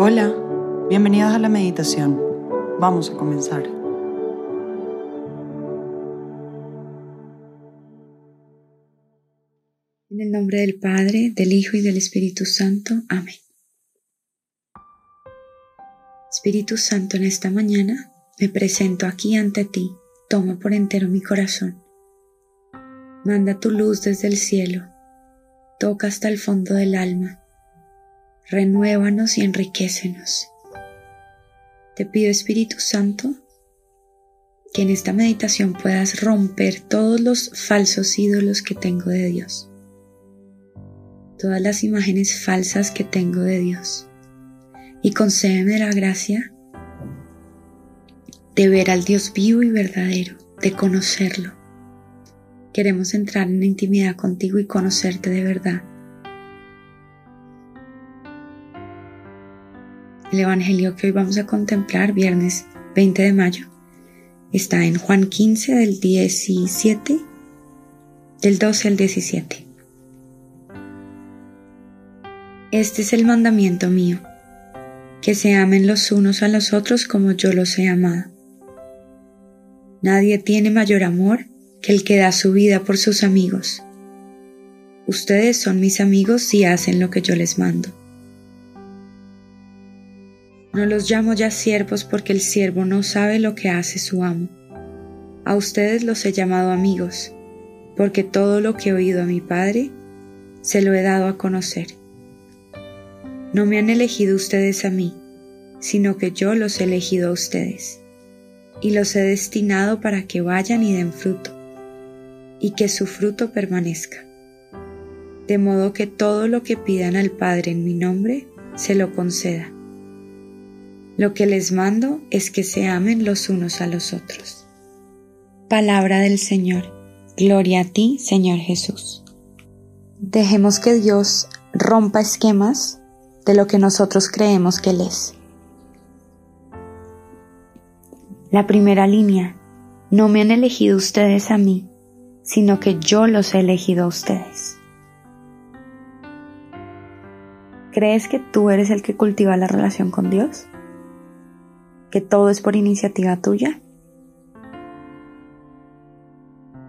Hola, bienvenidos a la meditación. Vamos a comenzar. En el nombre del Padre, del Hijo y del Espíritu Santo. Amén. Espíritu Santo, en esta mañana me presento aquí ante ti. Toma por entero mi corazón. Manda tu luz desde el cielo. Toca hasta el fondo del alma renuévanos y enriquecenos. Te pido Espíritu Santo que en esta meditación puedas romper todos los falsos ídolos que tengo de Dios, todas las imágenes falsas que tengo de Dios y concédeme la gracia de ver al Dios vivo y verdadero, de conocerlo. Queremos entrar en intimidad contigo y conocerte de verdad El Evangelio que hoy vamos a contemplar, viernes 20 de mayo, está en Juan 15 del 17, del 12 al 17. Este es el mandamiento mío, que se amen los unos a los otros como yo los he amado. Nadie tiene mayor amor que el que da su vida por sus amigos. Ustedes son mis amigos si hacen lo que yo les mando. No los llamo ya siervos porque el siervo no sabe lo que hace su amo. A ustedes los he llamado amigos, porque todo lo que he oído a mi Padre, se lo he dado a conocer. No me han elegido ustedes a mí, sino que yo los he elegido a ustedes, y los he destinado para que vayan y den fruto, y que su fruto permanezca. De modo que todo lo que pidan al Padre en mi nombre, se lo conceda. Lo que les mando es que se amen los unos a los otros. Palabra del Señor. Gloria a ti, Señor Jesús. Dejemos que Dios rompa esquemas de lo que nosotros creemos que Él es. La primera línea. No me han elegido ustedes a mí, sino que yo los he elegido a ustedes. ¿Crees que tú eres el que cultiva la relación con Dios? Que todo es por iniciativa tuya.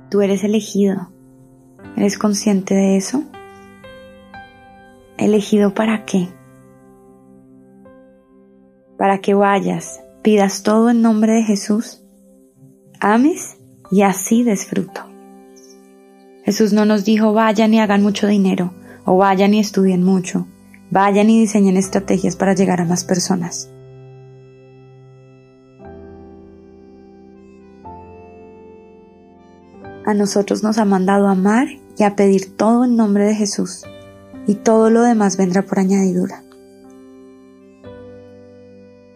Tú eres elegido. ¿Eres consciente de eso? ¿Elegido para qué? Para que vayas, pidas todo en nombre de Jesús, ames y así desfruto. Jesús no nos dijo vayan y hagan mucho dinero, o vayan y estudien mucho, vayan y diseñen estrategias para llegar a más personas. A nosotros nos ha mandado a amar y a pedir todo en nombre de Jesús, y todo lo demás vendrá por añadidura.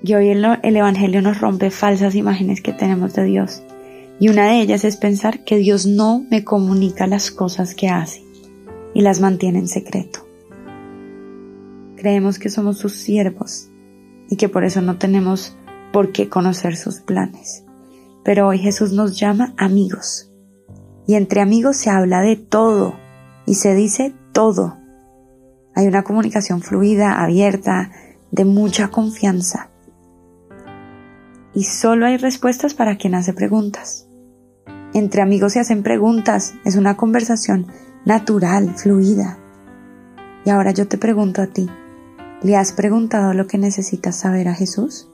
Y hoy el, el, Evangelio nos rompe falsas imágenes que tenemos de Dios, y una de ellas es pensar que Dios no me comunica las cosas que hace y las mantiene en secreto. Creemos que somos sus siervos y que por eso no tenemos por qué conocer sus planes. Pero hoy Jesús nos llama amigos y entre amigos se habla de todo y se dice todo. Hay una comunicación fluida, abierta, de mucha confianza. Y solo hay respuestas para quien hace preguntas. Entre amigos se hacen preguntas, es una conversación natural, fluida. Y ahora yo te pregunto a ti, ¿le has preguntado lo que necesitas saber a Jesús?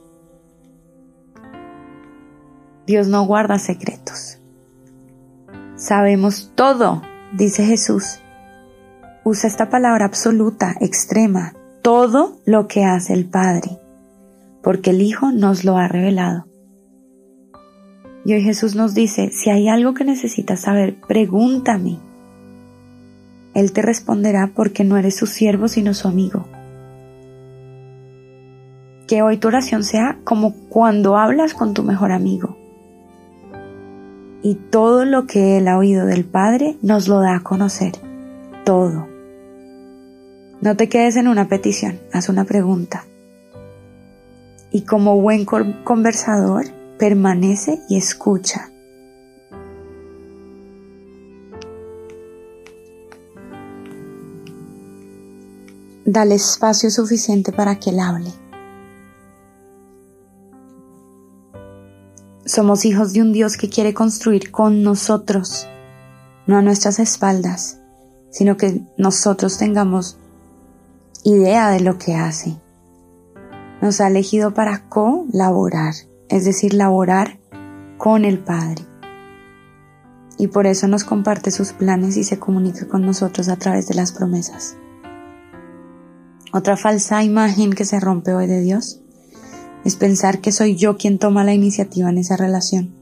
Dios no guarda secretos. Sabemos todo, dice Jesús. Usa esta palabra absoluta, extrema, todo lo que hace el Padre, porque el Hijo nos lo ha revelado. Y hoy Jesús nos dice, si hay algo que necesitas saber, pregúntame. Él te responderá porque no eres su siervo sino su amigo. Que hoy tu oración sea como cuando hablas con tu mejor amigo y todo lo que Él ha oído del Padre nos lo da a conocer. Todo. No te quedes en una petición, haz una pregunta. Y como buen conversador, permanece y escucha. Dale espacio suficiente para que Él hable. Somos hijos de un Dios que quiere construir con nosotros, no a nuestras espaldas, sino que nosotros tengamos idea de lo que hace. Nos ha elegido para colaborar, es decir, laborar con el Padre. Y por eso nos comparte sus planes y se comunica con nosotros a través de las promesas. Otra falsa imagen que se rompe hoy de Dios es pensar que soy yo quien toma la iniciativa en esa relación,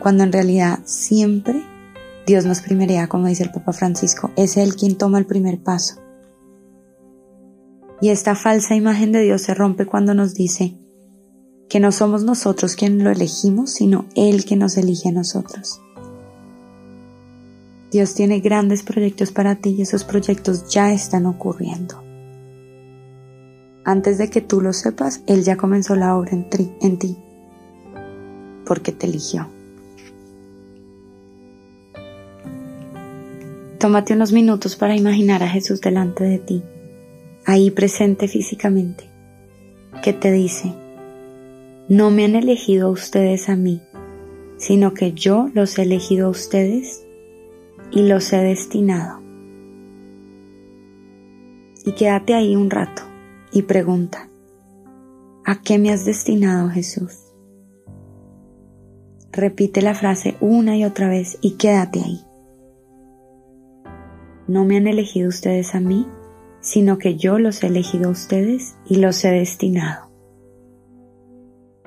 cuando en realidad siempre Dios nos primerea, como dice el Papa Francisco, es Él quien toma el primer paso. Y esta falsa imagen de Dios se rompe cuando nos dice que no somos nosotros quien lo elegimos, sino Él que nos elige a nosotros. Dios tiene grandes proyectos para ti y esos proyectos ya están ocurriendo. Antes de que tú lo sepas, Él ya comenzó la obra en, ti, porque te eligió. Tómate unos minutos para imaginar a Jesús delante de ti, ahí presente físicamente, que te dice, no me han elegido ustedes a mí, sino que yo los he elegido a ustedes y los he destinado. Y quédate ahí un rato y pregunta, ¿a qué me has destinado Jesús? Repite la frase una y otra vez y quédate ahí. No me han elegido ustedes a mí, sino que yo los he elegido a ustedes y los he destinado.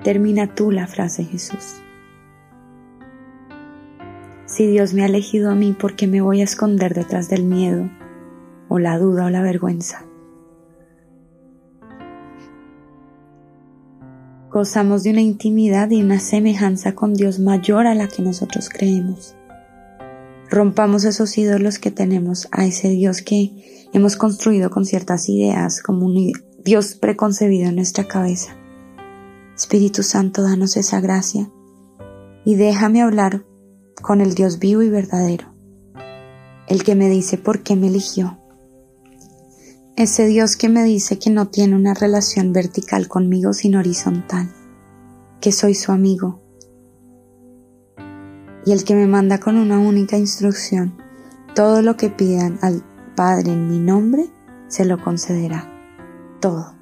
Termina tú la frase Jesús. Si Dios me ha elegido a mí, ¿por qué me voy a esconder detrás del miedo o la duda o la vergüenza? Gozamos de una intimidad y una semejanza con Dios mayor a la que nosotros creemos. Rompamos esos ídolos que tenemos a ese Dios que hemos construido con ciertas ideas, como un Dios preconcebido en nuestra cabeza. Espíritu Santo, danos esa gracia y déjame hablar con el Dios vivo y verdadero, el que me dice por qué me eligió. Ese Dios que me dice que no tiene una relación vertical conmigo sino horizontal, que soy su amigo, y el que me manda con una única instrucción, todo lo que pidan al Padre en mi nombre, se lo concederá. Todo.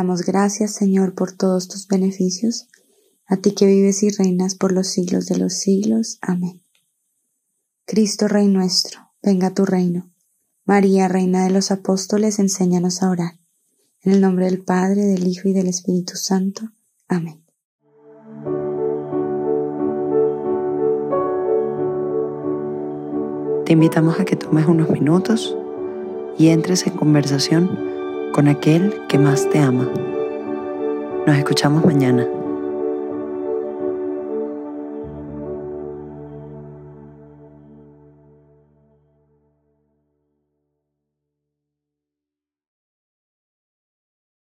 Damos gracias, Señor, por todos tus beneficios, a ti que vives y reinas por los siglos de los siglos. Amén. Cristo, Rey nuestro, venga tu reino. María, Reina de los Apóstoles, enséñanos a orar. En el nombre del Padre, del Hijo y del Espíritu Santo. Amén. Te invitamos a que tomes unos minutos y entres en conversación con aquel que más te ama. Nos escuchamos mañana.